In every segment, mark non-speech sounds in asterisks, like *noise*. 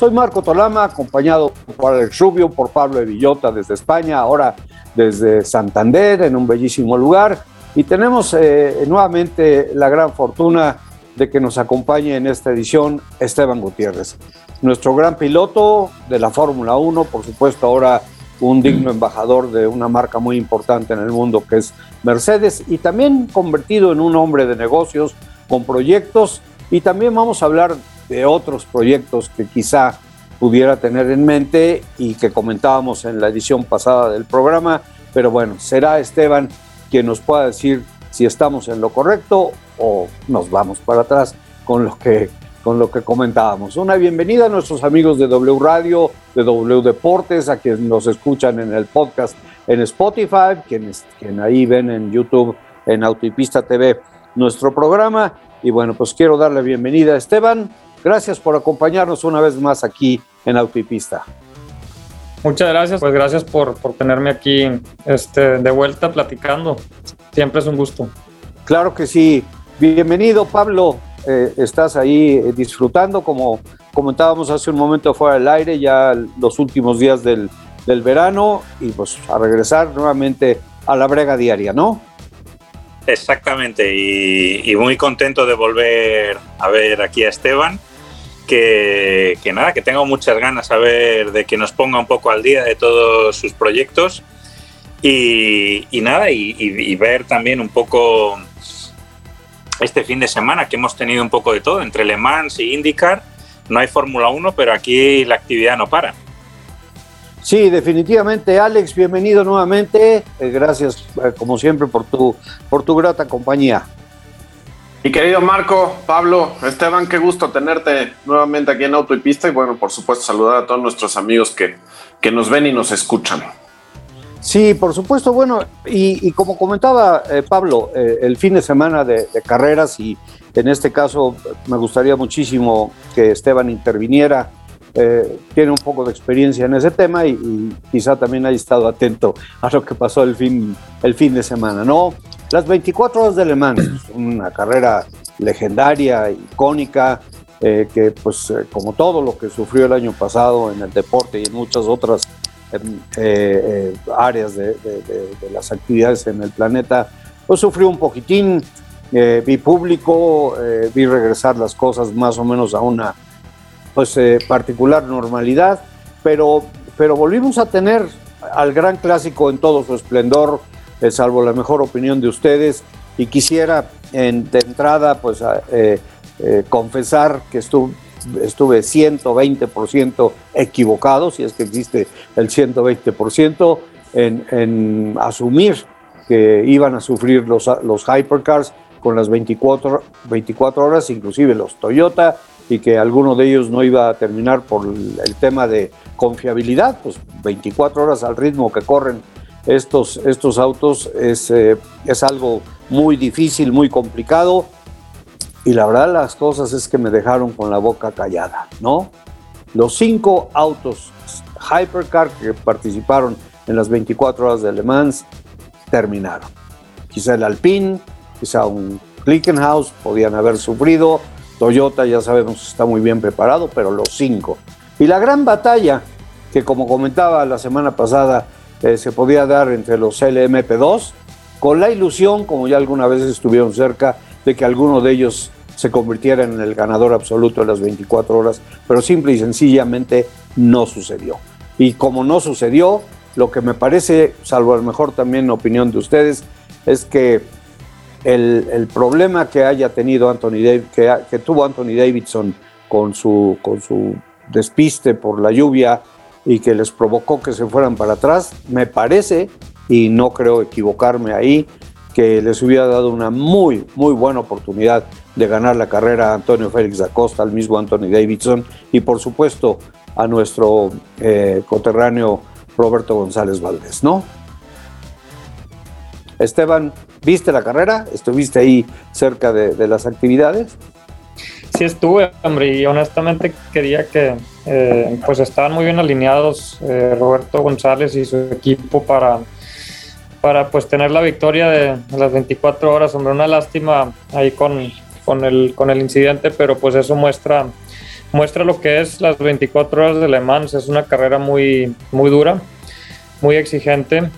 Soy Marco Tolama, acompañado por Alex Rubio, por Pablo de Villota desde España, ahora desde Santander, en un bellísimo lugar. Y tenemos eh, nuevamente la gran fortuna de que nos acompañe en esta edición Esteban Gutiérrez, nuestro gran piloto de la Fórmula 1, por supuesto ahora un digno embajador de una marca muy importante en el mundo que es Mercedes y también convertido en un hombre de negocios con proyectos y también vamos a hablar de otros proyectos que quizá pudiera tener en mente y que comentábamos en la edición pasada del programa, pero bueno, será Esteban quien nos pueda decir si estamos en lo correcto o nos vamos para atrás con lo que con lo que comentábamos. Una bienvenida a nuestros amigos de W Radio, de W Deportes, a quienes nos escuchan en el podcast en Spotify, quienes, quien ahí ven en YouTube, en Autopista TV, nuestro programa. Y bueno, pues quiero darle bienvenida a Esteban. Gracias por acompañarnos una vez más aquí en Autopista. Muchas gracias, pues gracias por, por tenerme aquí este, de vuelta platicando. Siempre es un gusto. Claro que sí. Bienvenido, Pablo. Eh, estás ahí eh, disfrutando, como comentábamos hace un momento fuera del aire, ya los últimos días del, del verano y pues a regresar nuevamente a la brega diaria, ¿no? Exactamente, y, y, muy contento de volver a ver aquí a Esteban, que, que, nada, que tengo muchas ganas a ver de que nos ponga un poco al día de todos sus proyectos y, y nada, y, y, ver también un poco este fin de semana que hemos tenido un poco de todo, entre Le Mans y IndyCar. No hay Fórmula 1, pero aquí la actividad no para. Sí, definitivamente, Alex, bienvenido nuevamente. Eh, gracias, eh, como siempre, por tu, por tu grata compañía. Mi querido Marco, Pablo, Esteban, qué gusto tenerte nuevamente aquí en Auto y Pista y bueno, por supuesto, saludar a todos nuestros amigos que, que nos ven y nos escuchan. Sí, por supuesto. Bueno, y, y como comentaba eh, Pablo, eh, el fin de semana de, de, carreras y en este caso me gustaría muchísimo que Esteban interviniera. Eh, tiene un poco de experiencia en ese tema y, y, quizá también haya estado atento a lo que pasó el fin, el fin de semana, ¿no? Las 24 horas de Le una carrera legendaria, icónica, eh, que pues como todo lo que sufrió el año pasado en el deporte y en muchas otras eh, eh, áreas de, las actividades en el planeta, pues sufrió un poquitín. Eh, vi público, eh, vi regresar las cosas más o menos a una pues, particular normalidad, pero, pero volvimos a tener al gran clásico en todo su esplendor, salvo la mejor opinión de ustedes, y quisiera en, de entrada pues confesar que estuve estuve 120% equivocado, si es que existe el 120%, en, en, asumir que iban a sufrir los, los hypercars con las 24, 24 horas, inclusive los Toyota, y que alguno de ellos no iba a terminar por el tema de confiabilidad, pues 24 horas al ritmo que corren estos, estos autos es, eh, es algo muy difícil, muy complicado y la verdad las cosas es que me dejaron con la boca callada, ¿no? Los cinco autos Hypercar que participaron en las 24 horas de Le Mans terminaron. Quizá el Alpine, quizá un Clickenhaus podían haber sufrido. Toyota ya sabemos está muy bien preparado, pero los cinco. Y la gran batalla que como comentaba la semana pasada eh, se podía dar entre los LMP2 con la ilusión, como ya alguna vez estuvieron cerca, de que alguno de ellos se convirtiera en el ganador absoluto de las 24 horas, pero simple y sencillamente no sucedió. Y como no sucedió, lo que me parece, salvo a lo mejor también opinión de ustedes, es que el, el problema que haya tenido Anthony que, que, tuvo Anthony Davidson con su, con su despiste por la lluvia y que les provocó que se fueran para atrás, me parece, y no creo equivocarme ahí, que les hubiera dado una muy, muy buena oportunidad de ganar la carrera a Antonio Félix da Costa, al mismo Anthony Davidson, y por supuesto a nuestro eh, coterráneo Roberto González Valdés, ¿no? Esteban, ¿viste la carrera? ¿Estuviste ahí cerca de, las actividades? Sí estuve, hombre, y honestamente quería que eh, pues estaban muy bien alineados eh, Roberto González y su equipo para, para pues tener la victoria de, las 24 horas, hombre, una lástima ahí con, con, el, con el incidente, pero pues eso muestra muestra lo que es las 24 horas de Le Mans. Es una carrera muy, muy dura, muy exigente.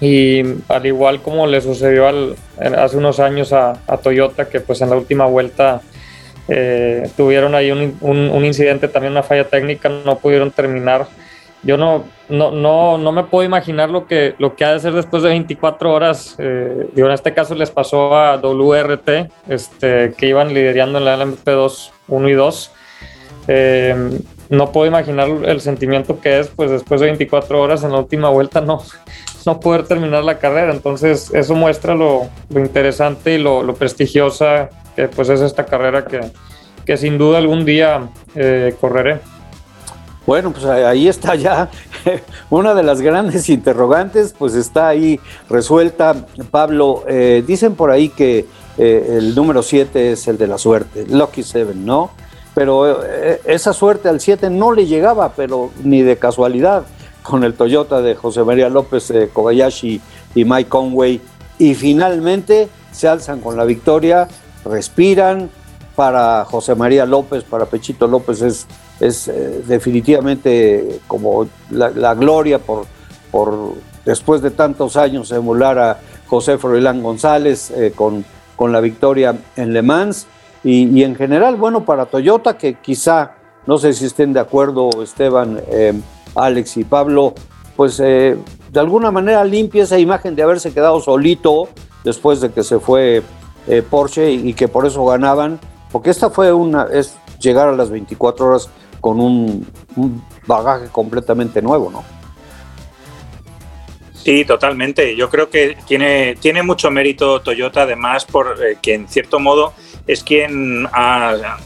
Y al igual como le sucedió al, hace unos años a, Toyota, que pues en la última vuelta eh, tuvieron ahí un, un, incidente, también una falla técnica, no pudieron terminar. Yo no, no, no, no me puedo imaginar lo que, lo que ha de ser después de 24 horas. Eh, en este caso les pasó a WRT, este, que iban liderando en la LMP2 1 y 2 eh, no puedo imaginar el sentimiento que es, pues después de 24 horas en la última vuelta, no, no poder terminar la carrera. Entonces, eso muestra lo, interesante y lo, prestigiosa que pues es esta carrera que, que sin duda algún día eh, correré. Bueno, pues ahí está ya *laughs* una de las grandes interrogantes, pues está ahí resuelta. Pablo, eh, dicen por ahí que el número 7 es el de la suerte, Lucky Seven, ¿no? pero eh, esa suerte al 7 no le llegaba, pero ni de casualidad, con el Toyota de José María López eh, Kobayashi y Mike Conway, y finalmente se alzan con la victoria, respiran, para José María López, para Pechito López es, es eh, definitivamente como la, gloria por, por después de tantos años emular a José Froilán González con, con la victoria en Le Mans. Y, en general, bueno, para Toyota, que quizá, no sé si estén de acuerdo Esteban, eh, Alex y Pablo, pues eh, de alguna manera limpia esa imagen de haberse quedado solito después de que se fue eh, Porsche y, que por eso ganaban, porque esta fue una, es llegar a las 24 horas con un, bagaje completamente nuevo, ¿no? Sí, totalmente. Yo creo que tiene, tiene mucho mérito Toyota, además, por que en cierto modo es quien ha,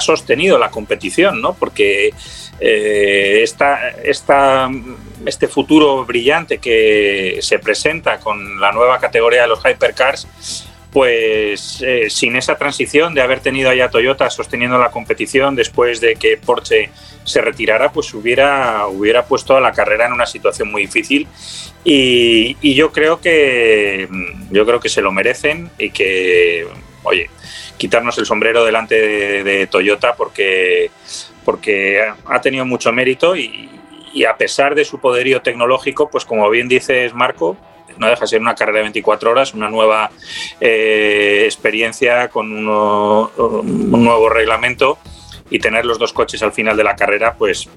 sostenido la competición, ¿no? Porque eh, este futuro brillante que se presenta con la nueva categoría de los hypercars, pues eh, sin esa transición de haber tenido allá Toyota sosteniendo la competición después de que Porsche se retirara, pues hubiera, hubiera puesto a la carrera en una situación muy difícil. Y, y yo creo que yo creo que se lo merecen y que oye quitarnos el sombrero delante de, Toyota porque, porque ha tenido mucho mérito y, a pesar de su poderío tecnológico, pues como bien dices Marco, no deja de ser una carrera de 24 horas, una nueva eh, experiencia con un nuevo reglamento y tener los dos coches al final de la carrera, pues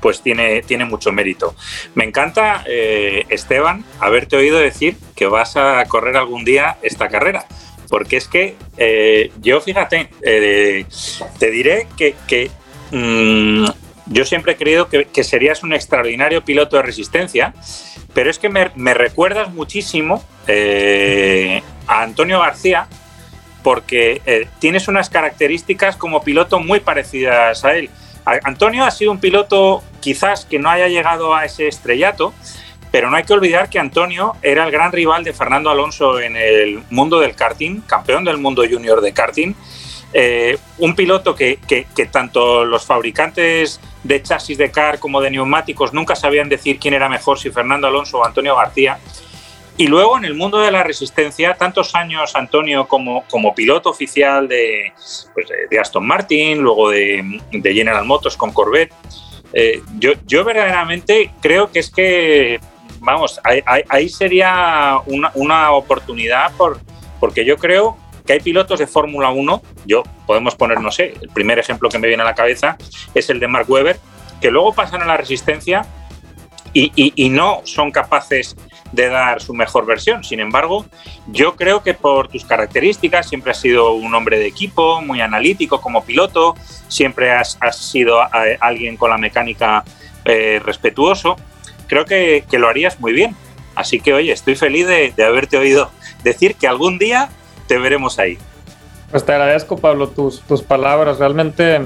pues tiene, tiene mucho mérito. Me encanta, eh, Esteban, haberte oído decir que vas a correr algún día esta carrera, porque es que eh, yo, fíjate, te diré que, mm, yo siempre he creído que, serías un extraordinario piloto de resistencia, pero es que me, recuerdas muchísimo eh, a Antonio García, porque tienes unas características como piloto muy parecidas a él. Antonio ha sido un piloto quizás que no haya llegado a ese estrellato, pero no hay que olvidar que Antonio era el gran rival de Fernando Alonso en el mundo del karting, campeón del mundo junior de karting. Eh, un piloto que, tanto los fabricantes de chasis de car como de neumáticos nunca sabían decir quién era mejor, si Fernando Alonso o Antonio García. Y luego en el mundo de la resistencia, tantos años Antonio como, como piloto oficial de, pues, de Aston Martin, luego de, General Motors con Corvette. Eh, yo, yo verdaderamente creo que es que vamos, ahí, sería una, oportunidad por, porque yo creo que hay pilotos de Fórmula 1, yo podemos poner, no sé, el primer ejemplo que me viene a la cabeza es el de Mark Webber, que luego pasan a la resistencia y, no son capaces de dar su mejor versión. Sin embargo, yo creo que por tus características siempre has sido un hombre de equipo, muy analítico como piloto, siempre has, sido eh, alguien con la mecánica eh, respetuoso creo que, lo harías muy bien. Así que, oye, estoy feliz de, haberte oído decir que algún día te veremos ahí. Pues te agradezco, Pablo, tus, tus palabras. Realmente,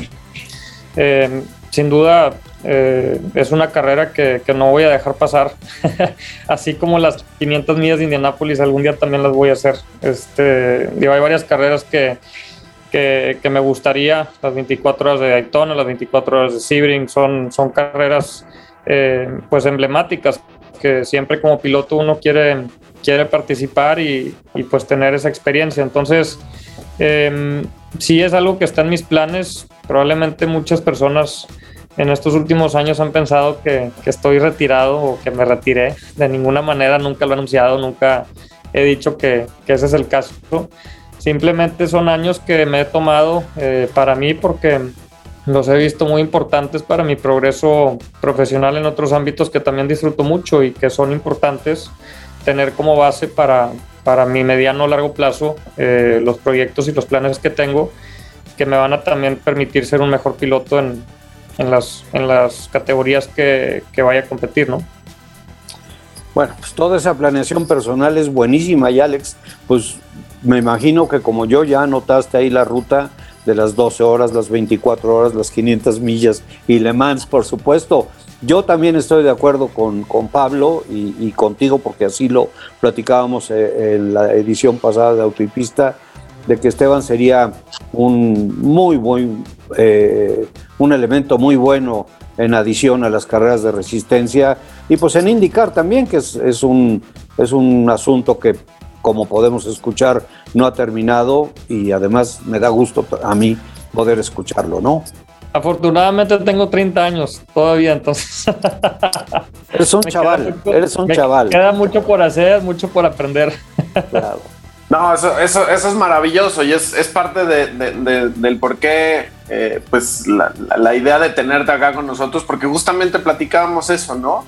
eh, sin duda, eh, es una carrera que, que, no voy a dejar pasar. *laughs* Así como las 500 millas de Indianápolis, algún día también las voy a hacer. Este, hay varias carreras que, que, que, me gustaría, las 24 horas de Daytona, las 24 horas de Sebring, son, son carreras eh, pues emblemáticas que siempre como piloto uno quiere, quiere participar y, pues tener esa experiencia. Entonces, eh, sí es algo que está en mis planes. Probablemente muchas personas en estos últimos años han pensado que, estoy retirado o que me retiré. De ninguna manera, nunca lo he anunciado, nunca he dicho que, que ese es el caso. Simplemente son años que me he tomado eh, para mí porque los he visto muy importantes para mi progreso profesional en otros ámbitos que también disfruto mucho y que son importantes tener como base para, para mi mediano o largo plazo eh, los proyectos y los planes que tengo que me van a también permitir ser un mejor piloto en, en las, en las categorías que, que, vaya a competir, ¿no? Bueno, pues toda esa planeación personal es buenísima y Alex, pues me imagino que como yo ya anotaste ahí la ruta de las 12 horas, las 24 horas, las 500 millas y Le Mans, por supuesto. Yo también estoy de acuerdo con, con Pablo y, contigo, porque así lo platicábamos eh, en la edición pasada de Autopista, de que Esteban sería un muy buen, eh, un elemento muy bueno en adición a las carreras de resistencia y pues en indicar también que es, es, un, es un asunto que como podemos escuchar no ha terminado y además me da gusto a mí poder escucharlo, ¿no? Afortunadamente tengo 30 años todavía, entonces. *laughs* Eres un chaval, mucho, eres un chaval. Queda mucho por hacer, mucho por aprender. *laughs* Claro. No, eso, eso, eso, es maravilloso y es, es parte de, de, de, del por qué, eh, pues, la, la, idea de tenerte acá con nosotros, porque justamente platicábamos eso, ¿no?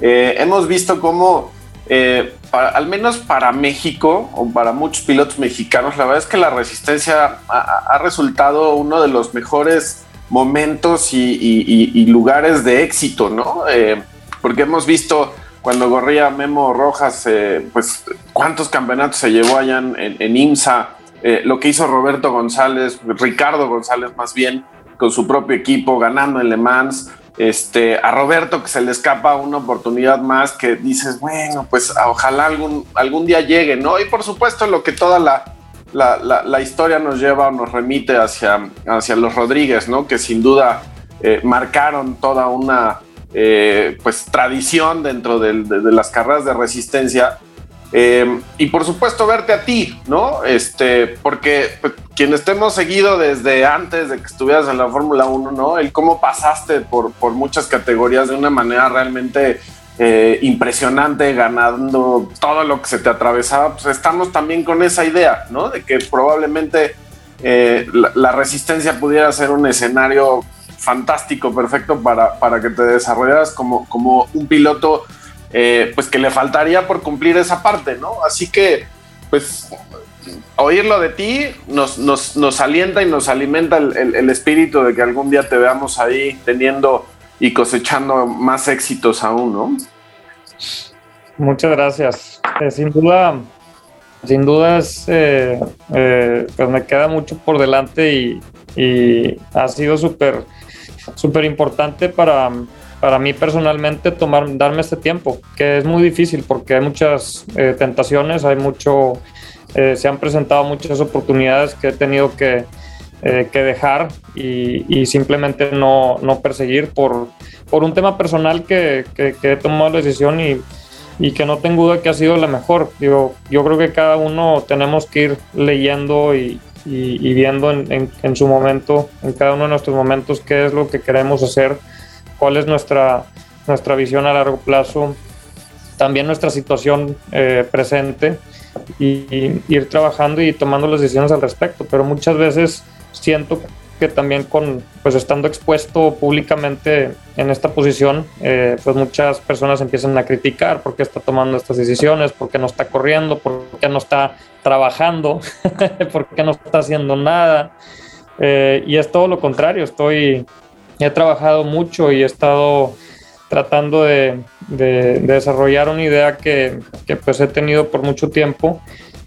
Eh, hemos visto cómo, eh, para, al menos para México o para muchos pilotos mexicanos, la verdad es que la resistencia ha, ha resultado uno de los mejores momentos y, lugares de éxito, ¿no? Eh, porque hemos visto cuando corría Memo Rojas, eh, pues cuántos campeonatos se llevó allá en, en IMSA, eh, lo que hizo Roberto González, Ricardo González más bien, con su propio equipo, ganando en Le Mans. Este, a Roberto que se le escapa una oportunidad más que dices, bueno, pues ojalá algún, algún día llegue, ¿no? Y por supuesto lo que toda la, la, la, la, historia nos lleva o nos remite hacia, hacia los Rodríguez, ¿no? Que sin duda eh, marcaron toda una eh, pues tradición dentro de, las carreras de resistencia. Eh, y por supuesto verte a ti, ¿no? Este, porque pues, quienes te hemos seguido desde antes de que estuvieras en la Fórmula 1, ¿no? El cómo pasaste por, por muchas categorías de una manera realmente eh, impresionante, ganando todo lo que se te atravesaba, pues estamos también con esa idea, ¿no? De que probablemente eh, la, resistencia pudiera ser un escenario fantástico, perfecto para, para que te desarrollaras como, como un piloto, eh, pues que le faltaría por cumplir esa parte, ¿no? Así que, pues, oírlo de ti nos, nos, nos alienta y nos alimenta el, el, el espíritu de que algún día te veamos ahí teniendo y cosechando más éxitos aún, ¿no? Muchas gracias. Eh, sin duda, sin duda es, eh, eh, pues me queda mucho por delante y, y ha sido súper, súper importante para, para mí personalmente tomar, darme este tiempo, que es muy difícil porque hay muchas eh, tentaciones, hay mucho, se han presentado muchas oportunidades que he tenido que, eh, que dejar y, y simplemente no, no, perseguir por, por un tema personal que, he tomado la decisión y, y que no tengo duda que ha sido la mejor. Digo, yo creo que cada uno tenemos que ir leyendo y, y viendo en, en, su momento, en cada uno de nuestros momentos, qué es lo que queremos hacer, cuál es nuestra, nuestra visión a largo plazo, también nuestra situación eh, presente y, ir trabajando y tomando las decisiones al respecto. Pero muchas veces siento que también con pues estando expuesto públicamente en esta posición eh, pues muchas personas empiezan a criticar por qué está tomando estas decisiones por qué no está corriendo por qué no está trabajando *laughs* por qué no está haciendo nada. Eh, y es todo lo contrario estoy he trabajado mucho y he estado tratando de, de, de desarrollar una idea que, que pues he tenido por mucho tiempo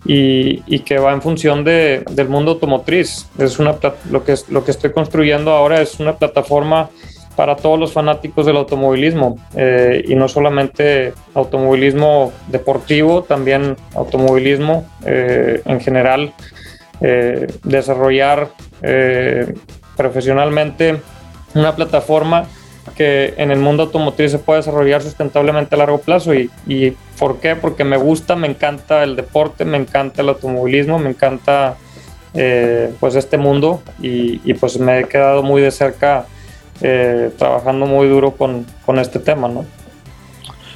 y, y, que va en función de, del mundo automotriz. Es una, lo, que, lo que estoy construyendo ahora es una plataforma para todos los fanáticos del automovilismo eh, y no solamente automovilismo deportivo, también automovilismo eh, en general, eh, desarrollar profesionalmente una plataforma que en el mundo automotriz se puede desarrollar sustentablemente a largo plazo y, y ¿por qué? Porque me gusta, me encanta el deporte, me encanta el automovilismo, me encanta pues este mundo y, y pues me he quedado muy de cerca eh, trabajando muy duro con, con, este tema, ¿no?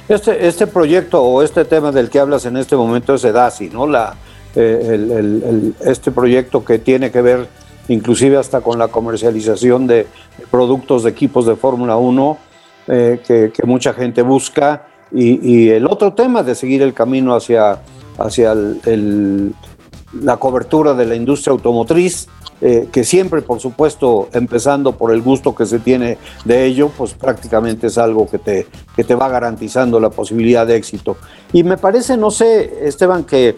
Este, este proyecto o este tema del que hablas en este momento es EDASI, ¿no? La, eh, el, el, este proyecto que tiene que ver inclusive hasta con la comercialización de productos de equipos de Fórmula 1 eh, que, mucha gente busca y, el otro tema de seguir el camino hacia, hacia la cobertura de la industria automotriz eh, que siempre, por supuesto, empezando por el gusto que se tiene de ello, pues prácticamente es algo que te, que te va garantizando la posibilidad de éxito. Y me parece, no sé, Esteban, que,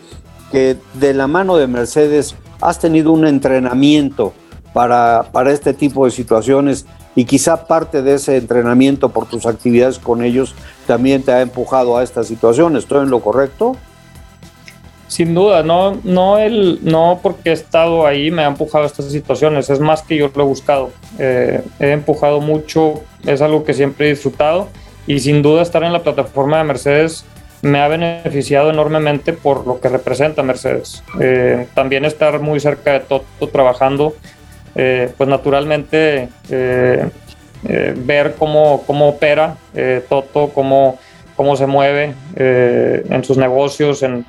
que de la mano de Mercedes has tenido un entrenamiento para, para este tipo de situaciones y quizá parte de ese entrenamiento por tus actividades con ellos también te ha empujado a esta situación. ¿Estoy en lo correcto? Sin duda, no, no, el, no porque he estado ahí me ha empujado a estas situaciones, es más que yo lo he buscado. Eh, he empujado mucho, es algo que siempre he disfrutado y sin duda estar en la plataforma de Mercedes me ha beneficiado enormemente por lo que representa Mercedes. Eh, también estar muy cerca de Toto trabajando, eh, pues naturalmente ver cómo, cómo opera Toto, cómo, cómo se mueve en sus negocios, en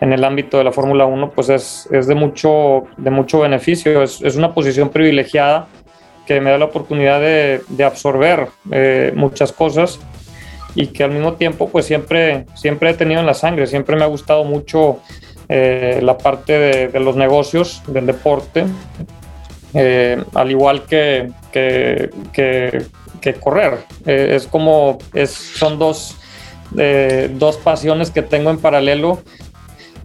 en el ámbito de la Fórmula 1, pues es, es, de, mucho, de mucho beneficio. Es, es, una posición privilegiada que me da la oportunidad de, de absorber eh, muchas cosas y que al mismo tiempo pues siempre, siempre he tenido en la sangre, siempre me ha gustado mucho eh, la parte de, los negocios, del deporte, eh, al igual que, que, correr. es como, es, son dos, dos pasiones que tengo en paralelo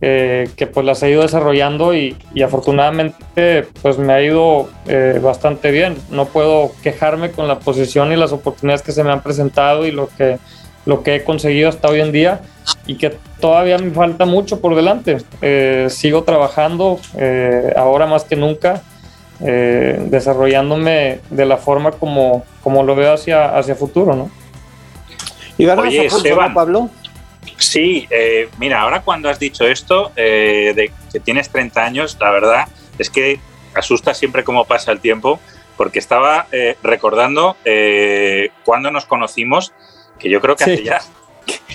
eh, que pues las he ido desarrollando y, afortunadamente pues me ha ido eh, bastante bien. No puedo quejarme con la posición y las oportunidades que se me han presentado y lo que, lo que he conseguido hasta hoy en día y que todavía me falta mucho por delante. Eh, sigo trabajando ahora más que nunca, desarrollándome de la forma como, como lo veo hacia, hacia futuro, ¿no? ¿Y ganas a Pablo? Sí, eh, mira, ahora cuando has dicho esto, eh, de que tienes 30 años, la verdad es que asusta siempre cómo pasa el tiempo, porque estaba eh, recordando cuando nos conocimos, que yo creo que hace ya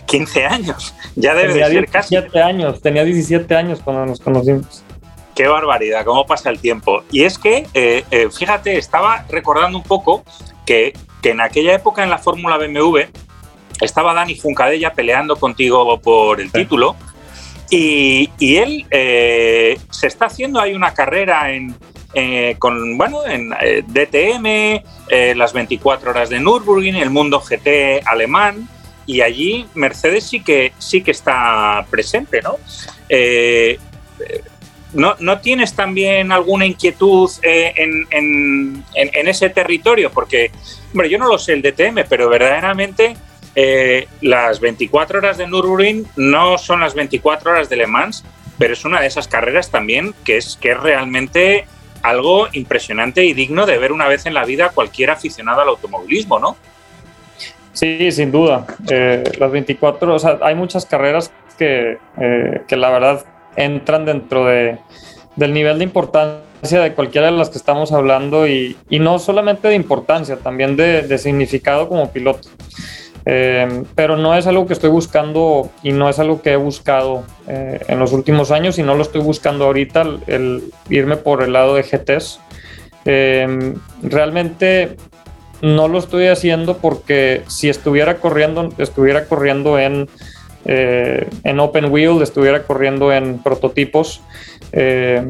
15 años, ya debe tenía de ser 17 casi. años, tenía 17 años cuando nos conocimos. Qué barbaridad, cómo pasa el tiempo. Y es que, fíjate, estaba recordando un poco que, que en aquella época en la Fórmula BMW, estaba Dani Funcadella peleando contigo por el título y, y él eh, se está haciendo ahí una carrera en, eh, con, bueno, en eh, DTM, las 24 horas de Nürburgring, el mundo GT alemán y allí Mercedes sí que, sí que está presente, ¿no? ¿No, ¿No, tienes también alguna inquietud en, en, en, en, ese territorio? Porque, hombre, yo no lo sé el DTM, pero verdaderamente eh, las 24 horas de Nürburgring no son las 24 horas de Le Mans, pero es una de esas carreras también que es, que es realmente algo impresionante y digno de ver una vez en la vida cualquier aficionado al automovilismo, ¿no? Sí, sin duda. Eh, las 24, o sea, hay muchas carreras que, eh, que la verdad entran dentro de, del nivel de importancia de cualquiera de las que estamos hablando y, no solamente de importancia, también de significado como piloto. Eh, pero no es algo que estoy buscando y no es algo que he buscado eh, en los últimos años y no lo estoy buscando ahorita, el, irme por el lado de GTs. Eh, realmente no lo estoy haciendo porque si estuviera corriendo, estuviera corriendo en, eh, en open wheel, estuviera corriendo en prototipos. Eh,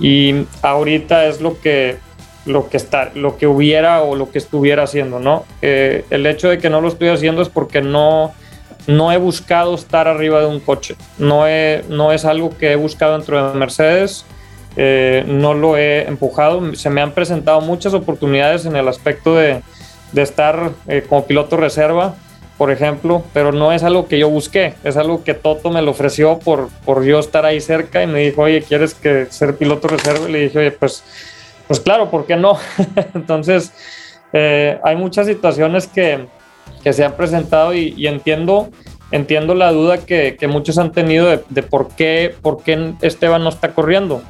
y ahorita es lo que lo que, está, lo que hubiera o lo que estuviera haciendo, ¿no? Eh, el hecho de que no lo estoy haciendo es porque no, no he buscado estar arriba de un coche. No, he, no es algo que he buscado dentro de Mercedes. Eh, no lo he empujado. Se me han presentado muchas oportunidades en el aspecto de, de estar eh, como piloto reserva, por ejemplo, pero no es algo que yo busqué, es algo que Toto me lo ofreció por, por yo estar ahí cerca y me dijo, oye, ¿quieres que ser piloto reserva? Y le dije, oye, pues, pues claro, ¿por qué no? *laughs* Entonces, eh, hay muchas situaciones que, que se han presentado y, entiendo entiendo la duda que, que muchos han tenido de, de, por, qué, por qué Esteban no está corriendo.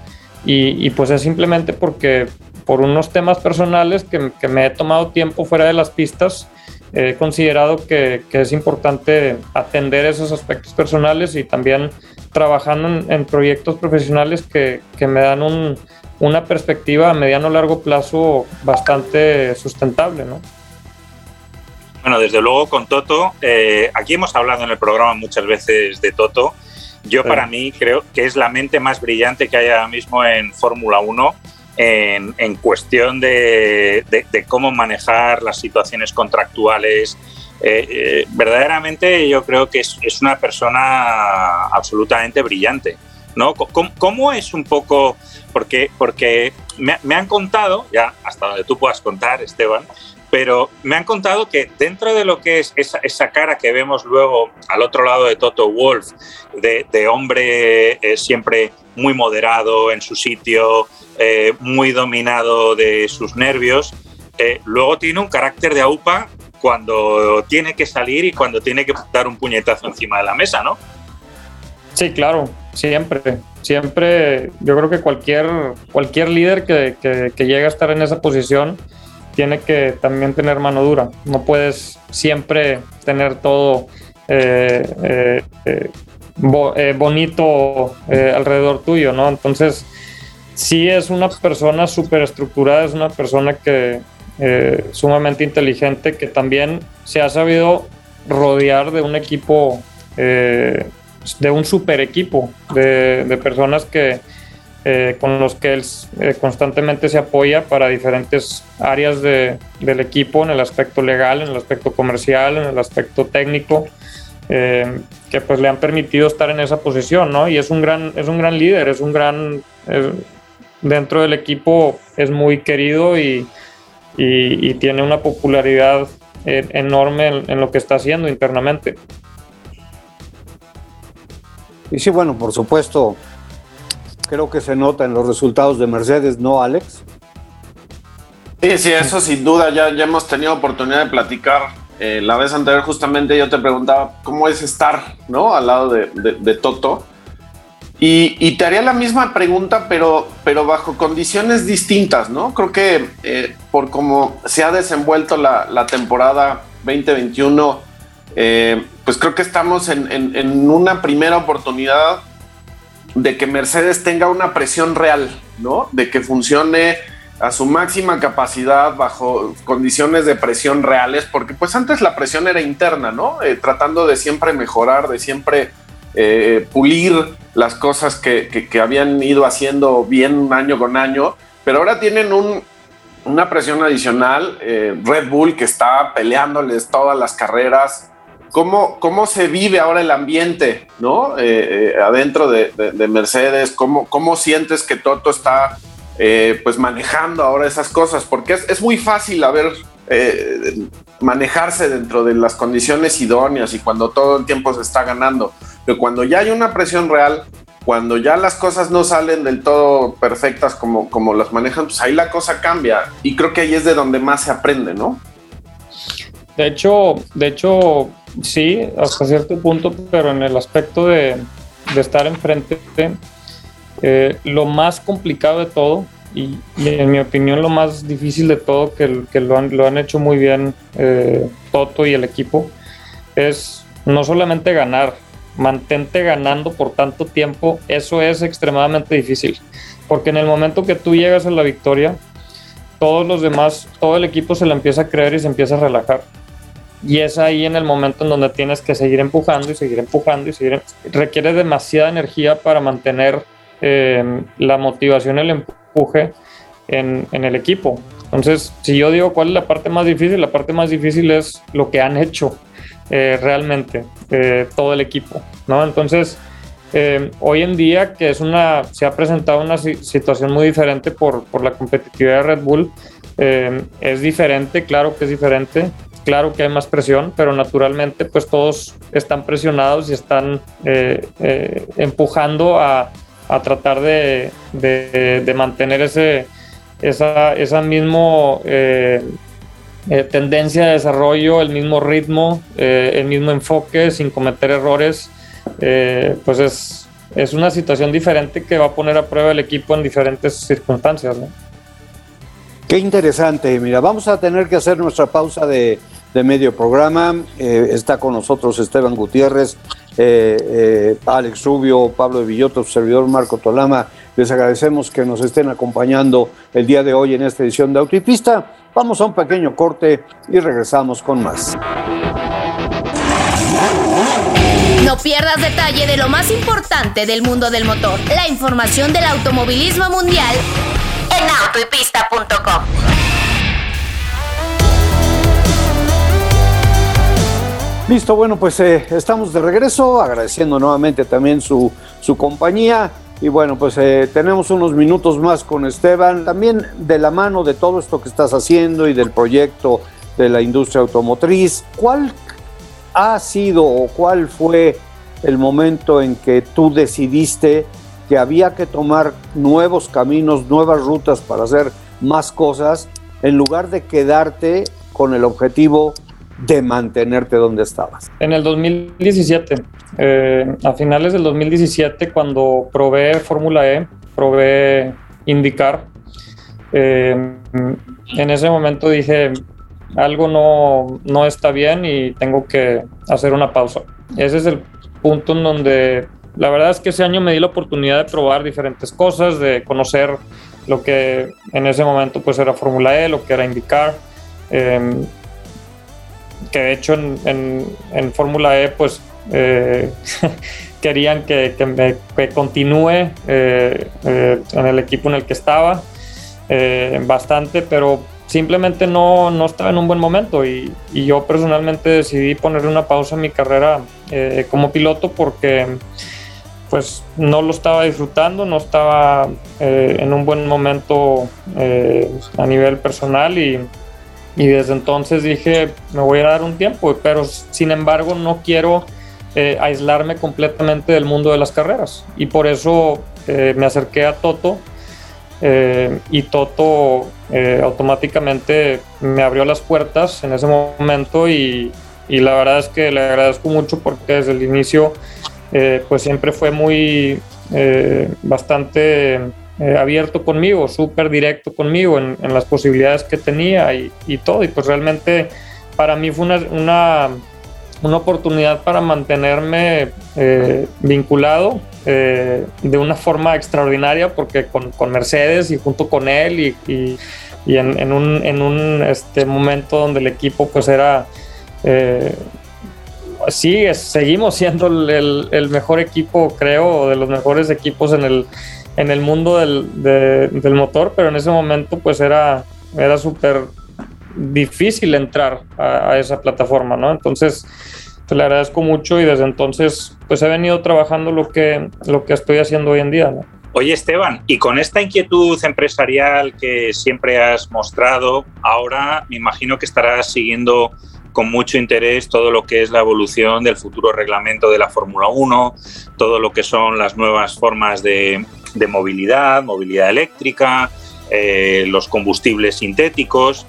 Y, y, pues es simplemente porque por unos temas personales que, que, me he tomado tiempo fuera de las pistas, he considerado que, que es importante atender esos aspectos personales y también trabajando en, en proyectos profesionales que me dan un, una perspectiva a mediano o largo plazo bastante sustentable, ¿no? Bueno, desde luego con Toto, eh, aquí hemos hablado en el programa muchas veces de Toto. Yo sí. para mí creo que es la mente más brillante que hay ahora mismo en Fórmula 1 en, en, cuestión de, de, de, cómo manejar las situaciones contractuales. Eh, eh, verdaderamente yo creo que es, es, una persona absolutamente brillante. ¿no? ¿Cómo, ¿Cómo, es un poco? Porque, porque me, han contado, ya hasta donde tú puedas contar, Esteban, pero me han contado que dentro de lo que es esa, esa, cara que vemos luego al otro lado de Toto Wolf, de, de hombre eh, siempre muy moderado en su sitio, eh, muy dominado de sus nervios, eh, luego tiene un carácter de aupa cuando tiene que salir y cuando tiene que dar un puñetazo encima de la mesa, ¿no? Sí, claro, siempre, siempre, yo creo que cualquier, cualquier líder que, que, que llega a estar en esa posición, tiene que también tener mano dura. No puedes siempre tener todo eh, eh, eh bo, bonito alrededor tuyo, ¿no? Entonces, sí es una persona súper estructurada, es una persona que sumamente inteligente, que también se ha sabido rodear de un equipo, de un super equipo, de, de personas que eh, con los que él eh, constantemente se apoya para diferentes áreas de, del equipo, en el aspecto legal, en el aspecto comercial, en el aspecto técnico, eh, que pues le han permitido estar en esa posición, ¿no? Y es un gran, es un gran líder, es un gran, es, dentro del equipo es muy querido y, y, y tiene una popularidad eh, enorme en, en lo que está haciendo internamente. Y sí, bueno, por supuesto, creo que se nota en los resultados de Mercedes, ¿no, Alex? Sí, sí, eso sin duda, ya, ya hemos tenido oportunidad de platicar. Eh, la vez anterior justamente yo te preguntaba cómo es estar, ¿no? Al lado de, Toto. Y, y, te haría la misma pregunta, pero, pero bajo condiciones distintas, ¿no? Creo que eh, por cómo se ha desenvuelto la temporada 2021, eh, pues creo que estamos en, en, en una primera oportunidad de que Mercedes tenga una presión real, ¿no? De que funcione a su máxima capacidad bajo condiciones de presión reales, porque pues antes la presión era interna, ¿no? Eh, tratando de siempre mejorar, de siempre eh, pulir las cosas que, que, que, habían ido haciendo bien año con año, pero ahora tienen un, una presión adicional, eh, Red Bull que está peleándoles todas las carreras, cómo, cómo se vive ahora el ambiente, ¿no? Eh, eh, adentro de, de, de, Mercedes, cómo, cómo sientes que Toto está eh, pues manejando ahora esas cosas, porque es, es muy fácil a ver eh, manejarse dentro de las condiciones idóneas y cuando todo el tiempo se está ganando, pero cuando ya hay una presión real, cuando ya las cosas no salen del todo perfectas como, como las manejan, pues ahí la cosa cambia y creo que ahí es de donde más se aprende, ¿no? De hecho, de hecho, sí, hasta cierto punto, pero en el aspecto de, de estar enfrente, eh, lo más complicado de todo, y, en mi opinión lo más difícil de todo, que, que lo, han, lo han hecho muy bien eh, Toto y el equipo, es no solamente ganar, mantente ganando por tanto tiempo, eso es extremadamente difícil, porque en el momento que tú llegas a la victoria, todos los demás, todo el equipo se la empieza a creer y se empieza a relajar y es ahí en el momento en donde tienes que seguir empujando y seguir empujando y seguir. Requiere demasiada energía para mantener eh, la motivación, el empuje en, en, el equipo. Entonces, si yo digo cuál es la parte más difícil, la parte más difícil es lo que han hecho eh, realmente eh, todo el equipo, ¿no? Entonces, eh, hoy en día que es una, se ha presentado una situación muy diferente por, por la competitividad de Red Bull, es diferente, claro que es diferente, claro que hay más presión, pero naturalmente pues todos están presionados y están eh, eh, empujando a, a tratar de, de, mantener ese, esa, esa mismo tendencia de desarrollo, el mismo ritmo, el mismo enfoque sin cometer errores, pues es, es una situación diferente que va a poner a prueba el equipo en diferentes circunstancias. Qué interesante. Mira, vamos a tener que hacer nuestra pausa de, medio programa. Eh, está con nosotros Esteban Gutiérrez, eh, eh, Alex Rubio, Pablo de Villoto, servidor Marco Tolama. Les agradecemos que nos estén acompañando el día de hoy en esta edición de Autopista. Vamos a un pequeño corte y regresamos con más. No pierdas detalle de lo más importante del mundo del motor, la información del automovilismo mundial en autoypista.com. Listo, bueno, pues eh, estamos de regreso, agradeciendo nuevamente también su, su compañía. Y bueno, pues eh, tenemos unos minutos más con Esteban, también de la mano de todo esto que estás haciendo y del proyecto de la industria automotriz. ¿Cuál ha sido o cuál fue el momento en que tú decidiste que había que tomar nuevos caminos, nuevas rutas para hacer más cosas, en lugar de quedarte con el objetivo de mantenerte donde estabas? En el 2017, eh, a finales del 2017, cuando probé Fórmula E, probé indicar, eh, en ese momento dije, algo no, no está bien y tengo que hacer una pausa. Ese es el punto en donde la verdad es que ese año me di la oportunidad de probar diferentes cosas, de conocer lo que en ese momento pues era Fórmula E, lo que era IndyCar, em, que de hecho en, en, Fórmula E pues eh, *laughs* querían que, que, me, continúe eh, eh, en el equipo en el que estaba bastante, pero simplemente no, no, estaba en un buen momento y, y, yo personalmente decidí ponerle una pausa a mi carrera como piloto porque pues no lo estaba disfrutando, no estaba en un buen momento a nivel personal y, desde entonces dije, me voy a dar un tiempo, pero sin embargo no quiero eh, aislarme completamente del mundo de las carreras. Y por eso me acerqué a Toto y Toto automáticamente me abrió las puertas en ese momento y, y la verdad es que le agradezco mucho porque desde el inicio eh, pues siempre fue muy eh, bastante eh, abierto conmigo, súper directo conmigo en, las posibilidades que tenía y, todo. Y pues realmente para mí fue una, una, una oportunidad para mantenerme vinculado de una forma extraordinaria porque con, Mercedes y junto con él y, y, y en, en, un, en un este momento donde el equipo pues era sí, seguimos siendo el, mejor equipo, creo, de los mejores equipos en el, en el mundo del, motor, pero en ese momento pues era, era súper difícil entrar a, esa plataforma, ¿no? Entonces, te le agradezco mucho y desde entonces pues he venido trabajando lo que, lo que estoy haciendo hoy en día, ¿no? Oye Esteban, y con esta inquietud empresarial que siempre has mostrado, ahora me imagino que estarás siguiendo con mucho interés todo lo que es la evolución del futuro reglamento de la Fórmula 1, todo lo que son las nuevas formas de, movilidad, movilidad eléctrica, eh, los combustibles sintéticos.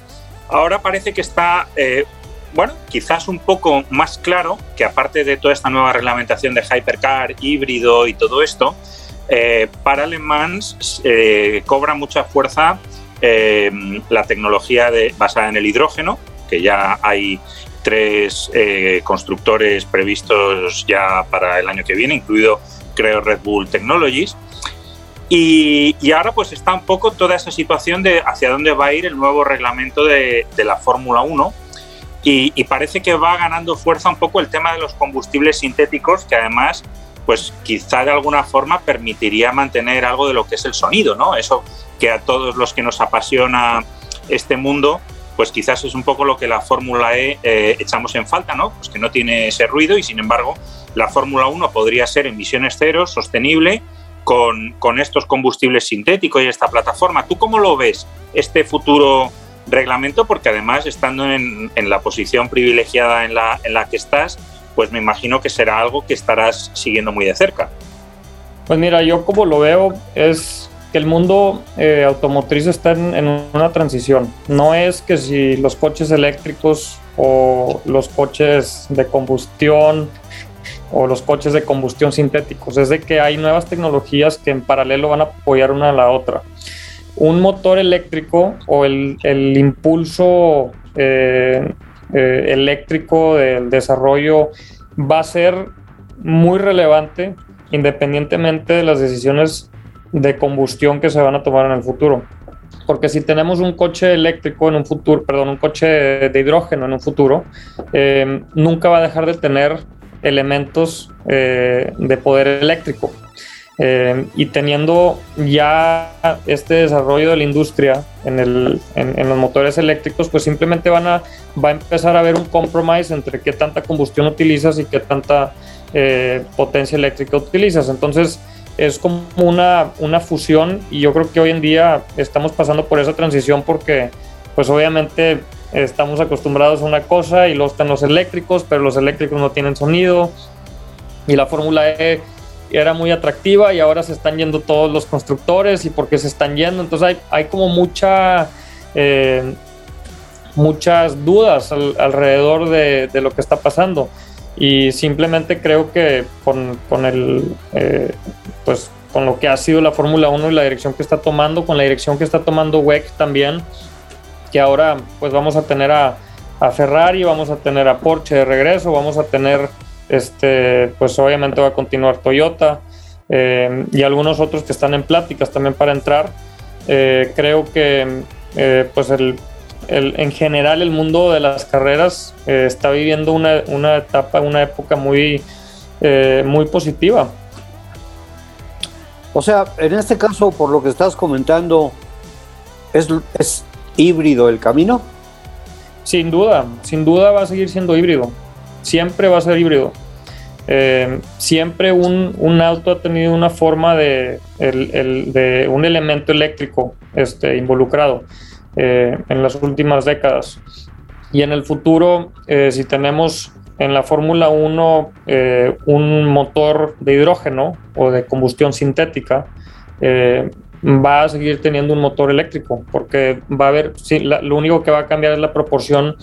Ahora parece que está, eh, bueno, quizás un poco más claro que aparte de toda esta nueva reglamentación de hypercar, híbrido y todo esto, eh, para Le Mans cobra mucha fuerza la tecnología de, basada en el hidrógeno, que ya hay tres constructores previstos ya para el año que viene, incluido creo Red Bull Technologies. Y, ahora pues está un poco toda esa situación de hacia dónde va a ir el nuevo reglamento de, la Fórmula 1 y, parece que va ganando fuerza un poco el tema de los combustibles sintéticos que además pues quizá de alguna forma permitiría mantener algo de lo que es el sonido, ¿no? Eso que a todos los que nos apasiona este mundo pues quizás es un poco lo que la Fórmula E eh, echamos en falta, ¿no? Pues que no tiene ese ruido y sin embargo la Fórmula 1 podría ser emisiones cero, sostenible, con, estos combustibles sintéticos y esta plataforma. ¿Tú cómo lo ves este futuro reglamento, porque además, estando en, la posición privilegiada en la, en la que estás, pues me imagino que será algo que estarás siguiendo muy de cerca. Pues mira, yo como lo veo es que el mundo eh, automotriz está en, una transición. No es que si los coches eléctricos o los coches de combustión o los coches de combustión sintéticos, es de que hay nuevas tecnologías que en paralelo van a apoyar una a la otra. Un motor eléctrico o el, impulso eh, eh, eléctrico del desarrollo va a ser muy relevante independientemente de las decisiones de combustión que se van a tomar en el futuro. Porque si tenemos un coche eléctrico en un futuro, perdón, un coche de hidrógeno en un futuro, eh, nunca va a dejar de tener elementos eh, de poder eléctrico. Eh, y teniendo ya este desarrollo de la industria en, el, en, los motores eléctricos, pues simplemente van a, va a empezar a haber un compromise entre qué tanta combustión utilizas y qué tanta potencia eléctrica utilizas. Entonces, es como una, una fusión y yo creo que hoy en día estamos pasando por esa transición porque pues obviamente estamos acostumbrados a una cosa y luego están los eléctricos, pero los eléctricos no tienen sonido. Y la Fórmula E era muy atractiva y ahora se están yendo todos los constructores y por qué se están yendo, entonces hay, hay como mucha... Eh, muchas dudas alrededor de, de, lo que está pasando. Y simplemente creo que con, con el eh, pues con lo que ha sido la Fórmula 1 y la dirección que está tomando, con la dirección que está tomando WEC también, que ahora pues vamos a tener a, a Ferrari, vamos a tener a Porsche de regreso, vamos a tener este pues obviamente va a continuar Toyota eh, y algunos otros que están en pláticas también para entrar. Eh, creo que pues el, en general el mundo de las carreras eh, está viviendo una, una, etapa, una época muy, eh, muy positiva. O sea, en este caso, por lo que estás comentando, ¿es, es híbrido el camino? Sin duda, sin duda va a seguir siendo híbrido. Siempre va a ser híbrido. Eh, siempre un, un, auto ha tenido una forma de, el, de un elemento eléctrico este, involucrado. Eh, en las últimas décadas. Y en el futuro, eh, si tenemos en la Fórmula 1 eh, un motor de hidrógeno o de combustión sintética, va a seguir teniendo un motor eléctrico, porque va a haber, lo único que va a cambiar es la proporción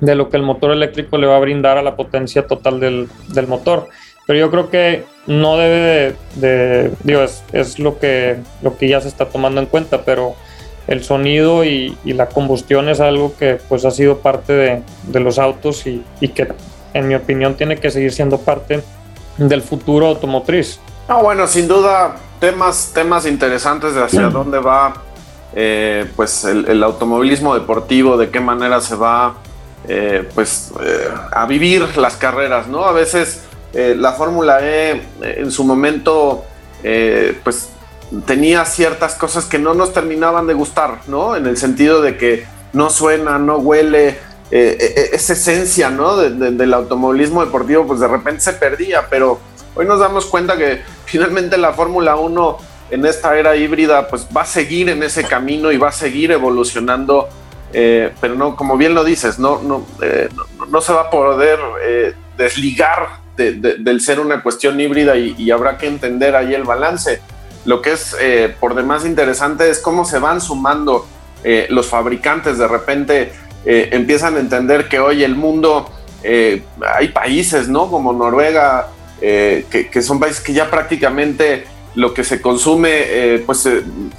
de lo que el motor eléctrico le va a brindar a la potencia total del, del motor. Pero yo creo que no debe de, digo, es, es, lo, que, lo que ya se está tomando en cuenta, pero el sonido y, la combustión es algo que pues ha sido parte de, los autos y, que en mi opinión tiene que seguir siendo parte del futuro automotriz. Ah, bueno, sin duda temas, temas interesantes de hacia dónde va eh, pues el, automovilismo deportivo, de qué manera se va eh, pues eh, a vivir las carreras, ¿no? A veces la Fórmula E en su momento pues tenía ciertas cosas que no nos terminaban de gustar, ¿no? En el sentido de que no suena, no huele, esa esencia, ¿no? del automovilismo deportivo, pues de repente se perdía, pero hoy nos damos cuenta que finalmente la Fórmula 1 en esta era híbrida, pues va a seguir en ese camino y va a seguir evolucionando, pero no, como bien lo dices, no, no, no, se va a poder desligar del ser una cuestión híbrida y habrá que entender ahí el balance lo que es eh, por demás interesante es cómo se van sumando eh, los fabricantes. De repente eh, empiezan a entender que hoy el mundo, hay países, ¿no? Como Noruega, que, son países que ya prácticamente lo que se consume pues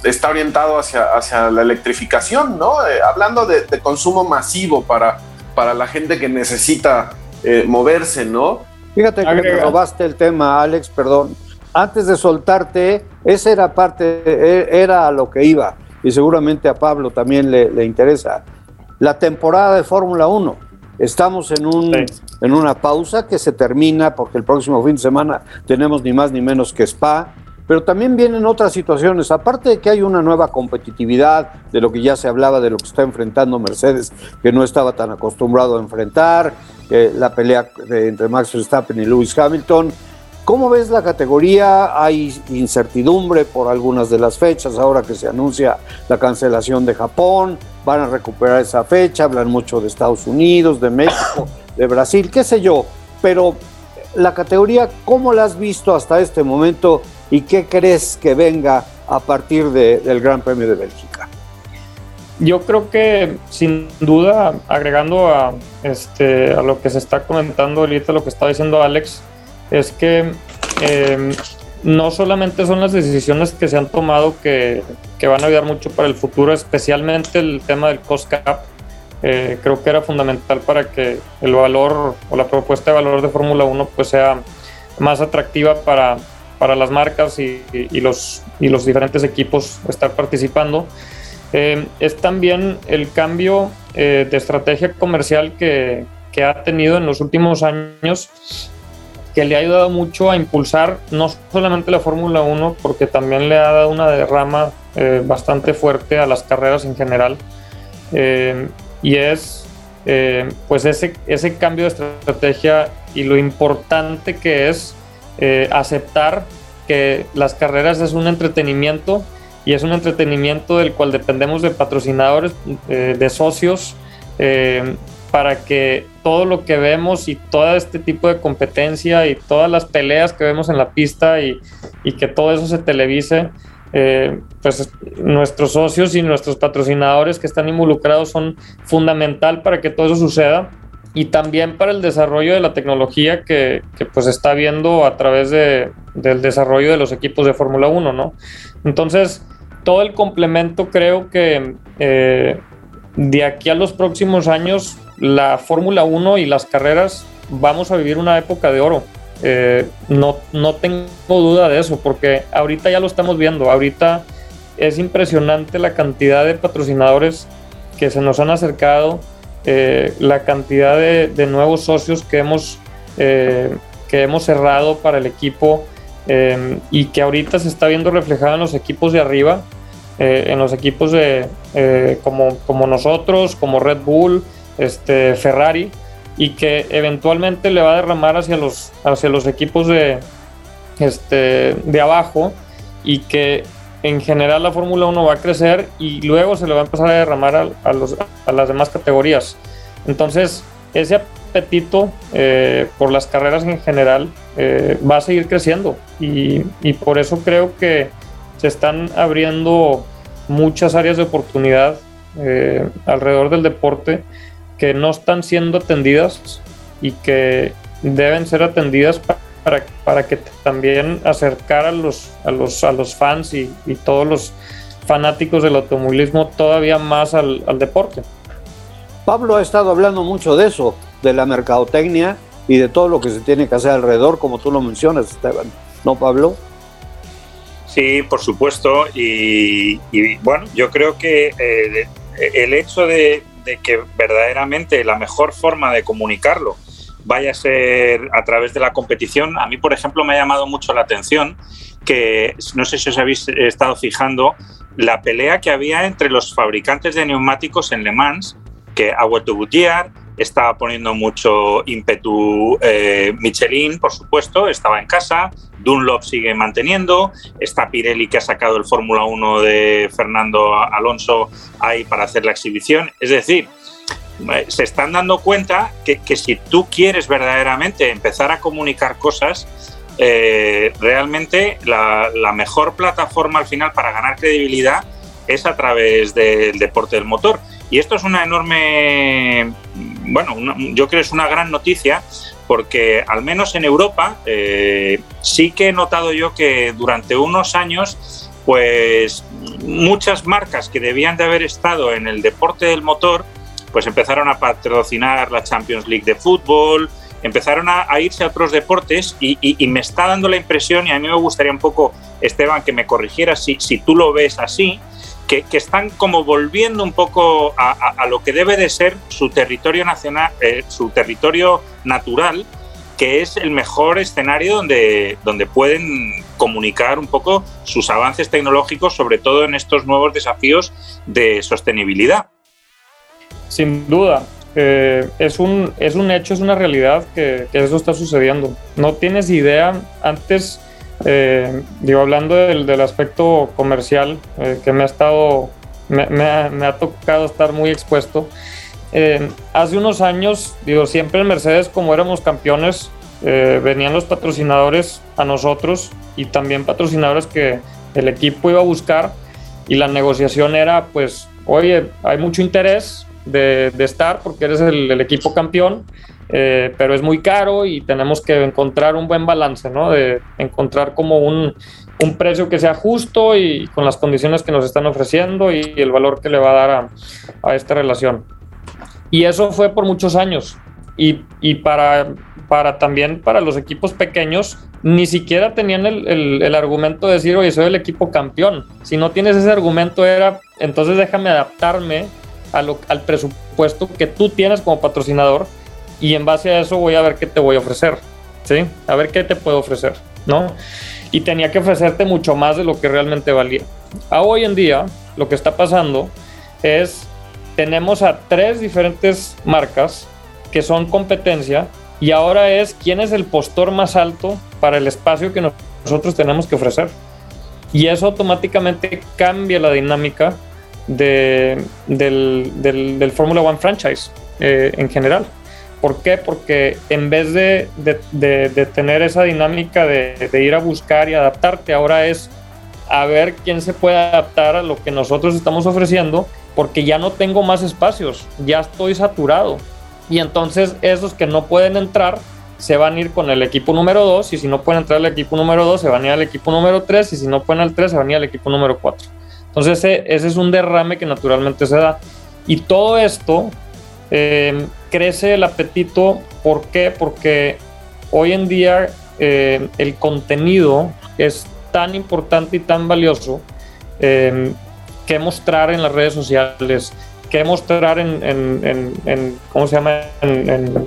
está orientado hacia, hacia la electrificación, ¿no? hablando de, de, consumo masivo para, para la gente que necesita moverse, ¿no? Fíjate que me robaste el tema, Alex, perdón antes de soltarte, esa era parte, e, era a lo que iba, y seguramente a Pablo también le, interesa. La temporada de Fórmula 1. Estamos en, un, en una pausa que se termina porque el próximo fin de semana tenemos ni más ni menos que Spa, pero también vienen otras situaciones, aparte de que hay una nueva competitividad, de lo que ya se hablaba, de lo que está enfrentando Mercedes, que no estaba tan acostumbrado a enfrentar, eh, la pelea entre Max Verstappen y Lewis Hamilton, ¿Cómo ves la categoría? Hay incertidumbre por algunas de las fechas, ahora que se anuncia la cancelación de Japón. Van a recuperar esa fecha, hablan mucho de Estados Unidos, de México, de Brasil, qué sé yo, pero la categoría, ¿cómo la has visto hasta este momento y qué crees que venga a partir del Gran Premio de Bélgica? Yo creo que sin duda, agregando a, este, a lo que se está comentando ahorita, lo que está diciendo Alex, es que em, no solamente son las decisiones que se han tomado que, que, van a ayudar mucho para el futuro, especialmente el tema del cost cap. Eh, creo que era fundamental para que el valor o la propuesta de valor de Fórmula 1 pues sea más atractiva para, para las marcas y, los, y los diferentes equipos estar participando. Eh, es también el cambio eh, de estrategia comercial que, que ha tenido en los últimos años que le ha ayudado mucho a impulsar no solamente la Fórmula 1, porque también le ha dado una derrama eh, bastante fuerte a las carreras en general. Eh, y es eh, pues ese, ese cambio de estrategia y lo importante que es aceptar que las carreras es un entretenimiento y es un entretenimiento del cual dependemos de patrocinadores, de socios para que todo lo que vemos y todo este tipo de competencia y todas las peleas que vemos en la pista y, que todo eso se televise, eh, pues nuestros socios y nuestros patrocinadores que están involucrados son fundamental para que todo eso suceda y también para el desarrollo de la tecnología que, que pues está viendo a través de, del desarrollo de los equipos de Fórmula 1, ¿no? Entonces, todo el complemento creo que eh, de aquí a los próximos años la Fórmula 1 y las carreras vamos a vivir una época de oro. Eh, no, no tengo duda de eso, porque ahorita ya lo estamos viendo. Ahorita es impresionante la cantidad de patrocinadores que se nos han acercado, eh, la cantidad de, nuevos socios que hemos, eh, que hemos cerrado para el equipo y que ahorita se está viendo reflejado en los equipos de arriba, en los equipos de, como, como nosotros, como Red Bull, este, Ferrari y que eventualmente le va a derramar hacia los, hacia los equipos de, este, de abajo y que en general la Fórmula 1 va a crecer y luego se le va a empezar a derramar a, los, a las demás categorías. Entonces, ese apetito eh, por las carreras en general eh, va a seguir creciendo y, y, por eso creo que se están abriendo muchas áreas de oportunidad eh, alrededor del deporte que no están siendo atendidas y que deben ser atendidas para, para que también acercar a los, a los, a los fans y, y todos los fanáticos del automovilismo todavía más al, al, deporte. Pablo ha estado hablando mucho de eso, de la mercadotecnia y de todo lo que se tiene que hacer alrededor, como tú lo mencionas, Esteban. ¿No, Pablo? Sí, por supuesto. Y, y bueno, yo creo que eh, el hecho de, de que verdaderamente la mejor forma de comunicarlo vaya a ser a través de la competición. A mí, por ejemplo, me ha llamado mucho la atención que, no sé si os habéis estado fijando, la pelea que había entre los fabricantes de neumáticos en Le Mans, que Agüero Gutiérrez estaba poniendo mucho ímpetu eh, Michelin, por supuesto, estaba en casa, Dunlop sigue manteniendo, está Pirelli que ha sacado el Fórmula 1 de Fernando Alonso ahí para hacer la exhibición. Es decir, eh, se están dando cuenta que, que si tú quieres verdaderamente empezar a comunicar cosas, eh, realmente la, la mejor plataforma al final para ganar credibilidad es a través del deporte del motor. Y esto es una enorme, bueno, yo creo que es una gran noticia porque al menos en Europa eh, sí que he notado yo que durante unos años pues muchas marcas que debían de haber estado en el deporte del motor pues empezaron a patrocinar la Champions League de fútbol, empezaron a, irse a otros deportes y, me está dando la impresión, y a mí me gustaría un poco, Esteban, que me corrigiera si, si tú lo ves así, que, están como volviendo un poco a, lo que debe de ser su territorio nacional, eh, su territorio natural, que es el mejor escenario donde, donde pueden comunicar un poco sus avances tecnológicos, sobre todo en estos nuevos desafíos de sostenibilidad. Sin duda, eh, es, un, es un hecho, es una realidad que, eso está sucediendo. No tienes idea, antes eh, digo, hablando del, del aspecto comercial, eh, que me ha estado me, me, ha, tocado estar muy expuesto. Eh, hace unos años, digo, siempre en Mercedes, como éramos campeones, eh, venían los patrocinadores a nosotros y también patrocinadores que el equipo iba a buscar y la negociación era, pues, oye, hay mucho interés de, de estar porque eres el, el equipo campeón, eh, pero es muy caro y tenemos que encontrar un buen balance, ¿no? De encontrar como un, un, precio que sea justo y con las condiciones que nos están ofreciendo y el valor que le va a dar a, a esta relación. Y eso fue por muchos años. Y, y para, para también para los equipos pequeños, ni siquiera tenían el, el, el, argumento de decir, oye, soy el equipo campeón. Si no tienes ese argumento era, entonces déjame adaptarme a lo, al presupuesto que tú tienes como patrocinador y en base a eso voy a ver qué te voy a ofrecer, ¿sí? A ver qué te puedo ofrecer, ¿no? Y tenía que ofrecerte mucho más de lo que realmente valía. A hoy en día, lo que está pasando es, tenemos a tres diferentes marcas que son competencia y ahora es quién es el postor más alto para el espacio que nosotros tenemos que ofrecer. Y eso automáticamente cambia la dinámica de, del, del, del Fórmula One franchise eh, en general. ¿Por qué? Porque en vez de, de, tener esa dinámica de, ir a buscar y adaptarte, ahora es a ver quién se puede adaptar a lo que nosotros estamos ofreciendo, porque ya no tengo más espacios, ya estoy saturado. Y entonces esos que no pueden entrar se van a ir con el equipo número 2 y si no pueden entrar al equipo número 2 se van a ir al equipo número 3 y si no pueden al 3 se van a ir al equipo número 4. Entonces ese, ese es un derrame que naturalmente se da. Y todo esto eh, crece el apetito. ¿Por qué? Porque hoy en día eh, el contenido es tan importante y tan valioso eh, que mostrar en las redes sociales, que mostrar en, en, ¿cómo se llama? En,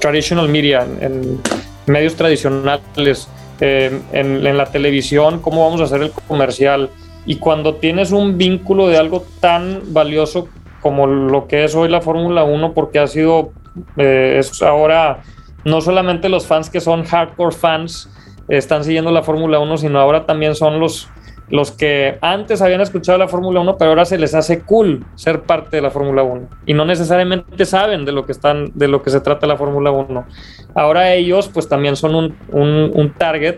traditional media, en, medios tradicionales, en, la televisión, cómo vamos a hacer el comercial. Y cuando tienes un vínculo de algo tan valioso como lo que es hoy la Fórmula 1, porque ha sido, eh, es ahora no solamente los fans que son hardcore fans están siguiendo la Fórmula 1, sino ahora también son los, los que antes habían escuchado la Fórmula 1, pero ahora se les hace cool ser parte de la Fórmula 1 y no necesariamente saben de lo que están, de lo que se trata la Fórmula 1. Ahora ellos, pues también son un, un, un target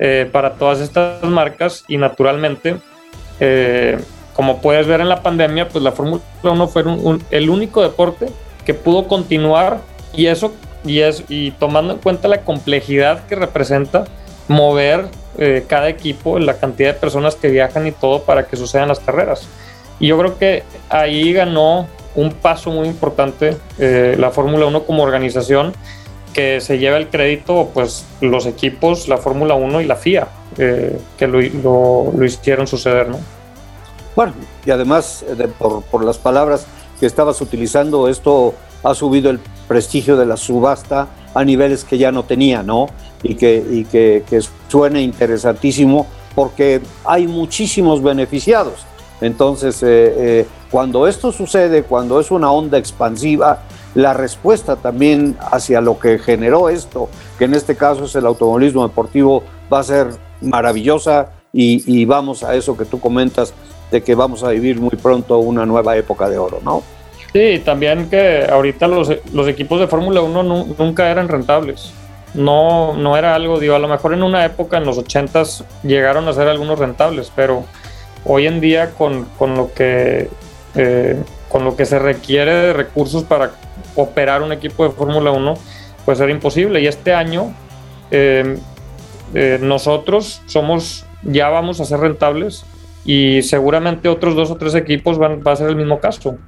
eh, para todas estas marcas y naturalmente eh, como puedes ver en la pandemia, pues la Fórmula 1 fue un, un, el único deporte que pudo continuar y eso, y, es, y tomando en cuenta la complejidad que representa mover eh, cada equipo, la cantidad de personas que viajan y todo para que sucedan las carreras. Y yo creo que ahí ganó un paso muy importante eh, la Fórmula 1 como organización que se lleva el crédito pues los equipos, la Fórmula 1 y la FIA eh, que lo, lo, lo hicieron suceder, ¿no? Bueno, y además, de, por, las palabras que estabas utilizando, esto ha subido el prestigio de la subasta a niveles que ya no tenía, ¿no? Y que, y que, suene interesantísimo porque hay muchísimos beneficiados. Entonces, eh, eh, cuando esto sucede, cuando es una onda expansiva, la respuesta también hacia lo que generó esto, que en este caso es el automovilismo deportivo, va a ser maravillosa y vamos a eso que tú comentas, de que vamos a vivir muy pronto una nueva época de oro, ¿no? Sí, también que ahorita los, los equipos de Fórmula 1 nu nunca eran rentables. No, no era algo, digo, a lo mejor en una época, en los 80s, llegaron a ser algunos rentables, pero hoy en día con, con lo, que, eh, con lo que se requiere de recursos para operar un equipo de Fórmula 1, pues era imposible. Y este año eh, eh, nosotros somos, ya vamos a ser rentables y seguramente otros dos o tres equipos van, va a ser el mismo caso.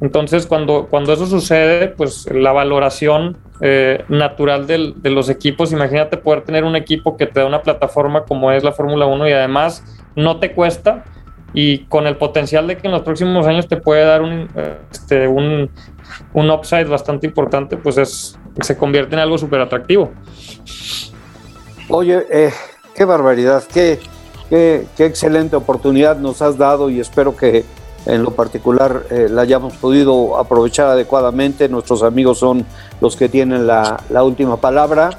Entonces, cuando, cuando eso sucede, pues la valoración eh, natural de los equipos, imagínate poder tener un equipo que te da una plataforma como es la Fórmula 1 y además no te cuesta y con el potencial de que en los próximos años te puede dar un, este, un, un upside bastante importante, pues es, se convierte en algo súper atractivo. Oye, eh, qué barbaridad, qué, Qué, qué, excelente oportunidad nos has dado y espero que en lo particular eh, la hayamos podido aprovechar adecuadamente. Nuestros amigos son los que tienen la, la, última palabra.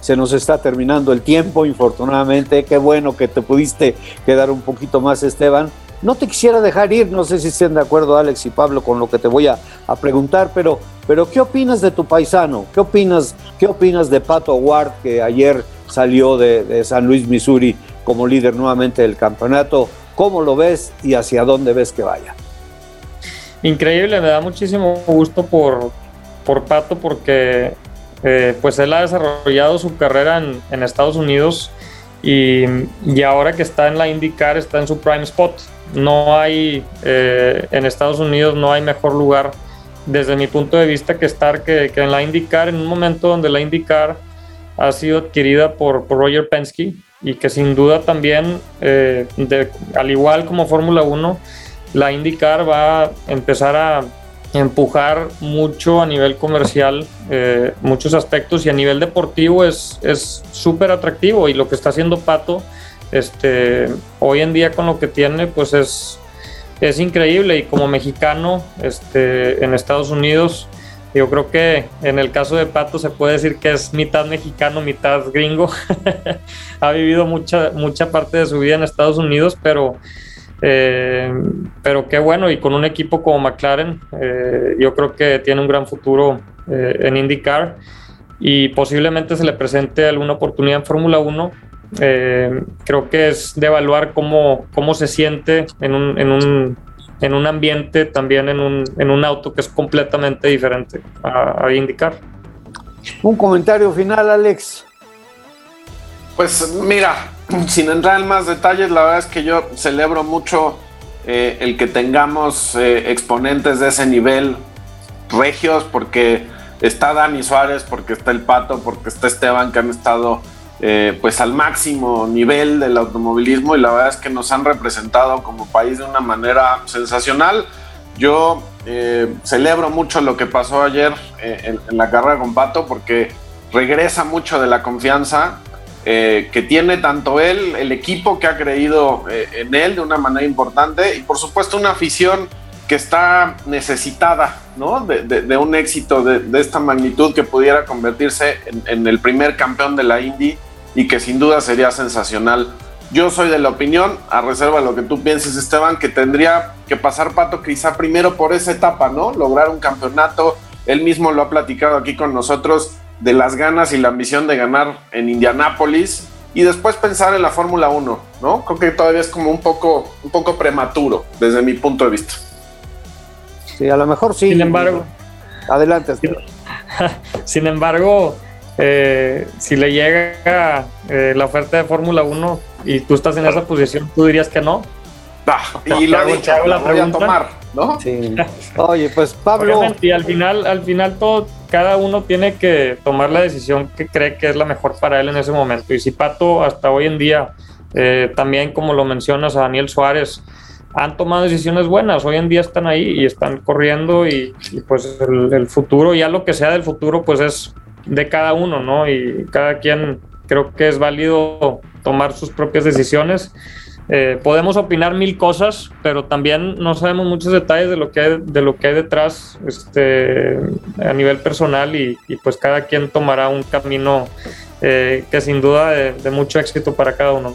Se nos está terminando el tiempo, infortunadamente. Qué bueno que te pudiste quedar un poquito más, Esteban. no te quisiera dejar ir, no sé si estén de acuerdo Alex y Pablo con lo que te voy a, preguntar, pero, pero ¿qué opinas de tu paisano? ¿Qué opinas, qué opinas de Pato Ward, que ayer salió de, de San Luis, Missouri, como líder nuevamente del campeonato? ¿Cómo lo ves y hacia dónde ves que vaya? Increíble, me da muchísimo gusto por, por Pato porque eh, pues él ha desarrollado su carrera en, Estados Unidos y, ahora que está en la IndyCar está en su prime spot. No hay, eh, en Estados Unidos no hay mejor lugar desde mi punto de vista que estar que, en la IndyCar, en un momento donde la IndyCar ha sido adquirida por, Roger Penske y que sin duda también, eh, al igual como Fórmula 1, la IndyCar va a empezar a empujar mucho a nivel comercial eh, muchos aspectos y a nivel deportivo es súper atractivo y lo que está haciendo Pato este, hoy en día con lo que tiene pues es, es increíble y como mexicano este, en Estados Unidos yo creo que en el caso de Pato se puede decir que es mitad mexicano, mitad gringo. *laughs* ha vivido mucha, mucha parte de su vida en Estados Unidos, pero eh, pero qué bueno, y con un equipo como McLaren, eh, yo creo que tiene un gran futuro eh, en IndyCar y posiblemente se le presente alguna oportunidad en Fórmula 1. creo que es de evaluar cómo, cómo se siente en un, en un, en un ambiente, también en un, en un, auto que es completamente diferente a, a IndyCar. Un comentario final, Alex. Pues mira, sin entrar en más detalles, la verdad es que yo celebro mucho eh, el que tengamos eh, exponentes de ese nivel regios, porque está Dani Suárez, porque está el Pato, porque está Esteban, que han estado eh, pues al máximo nivel del automovilismo y la verdad es que nos han representado como país de una manera sensacional. Yo celebro mucho lo que pasó ayer en, en la carrera con Pato porque regresa mucho de la confianza eh, que tiene tanto él, el equipo que ha creído eh, en él de una manera importante y por supuesto una afición que está necesitada ¿no? de, un éxito de, esta magnitud que pudiera convertirse en, el primer campeón de la Indy y que sin duda sería sensacional. Yo soy de la opinión, a reserva de lo que tú pienses Esteban, que tendría que pasar Pato quizá primero por esa etapa, ¿no? Lograr un campeonato. Él mismo lo ha platicado aquí con nosotros de las ganas y la ambición de ganar en Indianápolis y después pensar en la Fórmula 1, ¿no? Creo que todavía es como un poco, un poco prematuro desde mi punto de vista. Sí, a lo mejor sí. Sin embargo. Adelante. *laughs* Sin, embargo, eh, si le llega eh, la oferta de Fórmula 1 y tú estás en esa posición, ¿tú dirías que no? *laughs* y la, dicho, la voy a tomar, ¿no? Sí. *laughs* Oye, pues Pablo. y al final, al final todo, cada uno tiene que tomar la decisión que cree que es la mejor para él en ese momento. Y si Pato hasta hoy en día, eh, también como lo mencionas a Daniel Suárez, han tomado decisiones buenas, hoy en día están ahí y están corriendo y, pues el, el, futuro, ya lo que sea del futuro, pues es de cada uno, ¿no? Y cada quien creo que es válido tomar sus propias decisiones eh, podemos opinar mil cosas, pero también no sabemos muchos detalles de lo que hay, de lo que hay detrás este, a nivel personal y, pues cada quien tomará un camino eh, que sin duda de, mucho éxito para cada uno.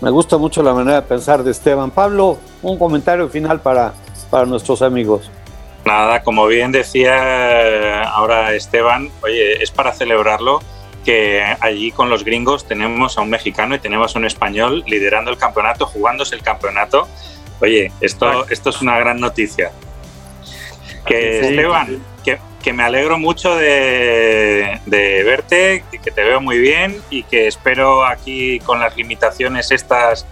Me gusta mucho la manera de pensar de Esteban. Pablo, un comentario final para, para nuestros amigos. Nada, como bien decía ahora Esteban, oye, es para celebrarlo que allí con los gringos tenemos a un mexicano y tenemos a un español liderando el campeonato, jugándose el campeonato. Oye, esto, esto es una gran noticia. Que Esteban, que, que, me alegro mucho de, de, verte, que te veo muy bien y que espero aquí con las limitaciones estas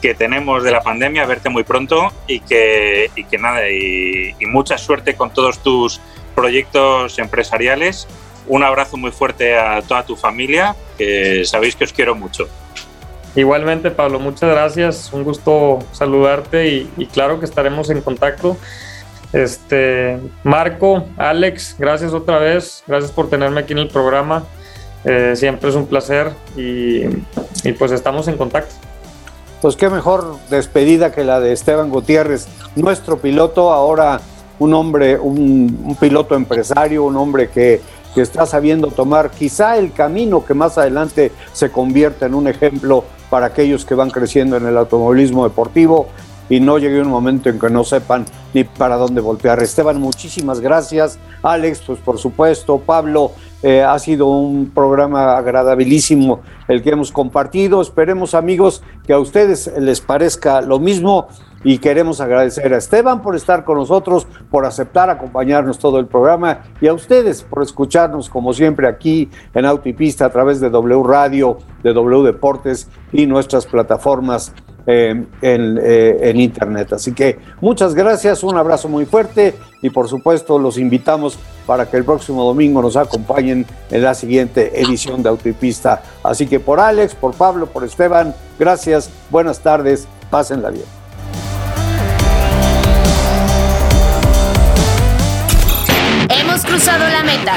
que tenemos de la pandemia verte muy pronto y que, y que nada, y, y mucha suerte con todos tus proyectos empresariales un abrazo muy fuerte a toda tu familia, que sabéis que os quiero mucho. Igualmente, Pablo, muchas gracias. Un gusto saludarte y, claro que estaremos en contacto. Este, Marco, Alex, gracias otra vez. Gracias por tenerme aquí en el programa. Eh, siempre es un placer y, pues estamos en contacto. Pues qué mejor despedida que la de Esteban Gutiérrez, nuestro piloto, ahora un hombre, un piloto empresario, un hombre que que está sabiendo tomar quizá el camino que más adelante se convierta en un ejemplo para aquellos que van creciendo en el automovilismo deportivo. Y no llegue un momento en que no sepan ni para dónde voltear. Esteban, muchísimas gracias. Alex, pues por supuesto. Pablo, eh, ha sido un programa agradabilísimo el que hemos compartido. Esperemos, amigos, que a ustedes les parezca lo mismo y queremos agradecer a Esteban por estar con nosotros, por aceptar acompañarnos todo el programa y a ustedes por escucharnos como siempre aquí en Autopista a través de W Radio, de W Deportes y nuestras plataformas eh, en, eh, en, Internet. Así que muchas gracias, un abrazo muy fuerte y por supuesto los invitamos para que el próximo domingo nos acompañen en la siguiente edición de Autopista. Así que por Alex, por Pablo, por Esteban, gracias, buenas tardes, pásenla bien. Hemos cruzado la meta.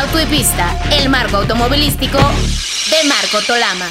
Auto y Pista, el marco automovilístico de Marco Tolama.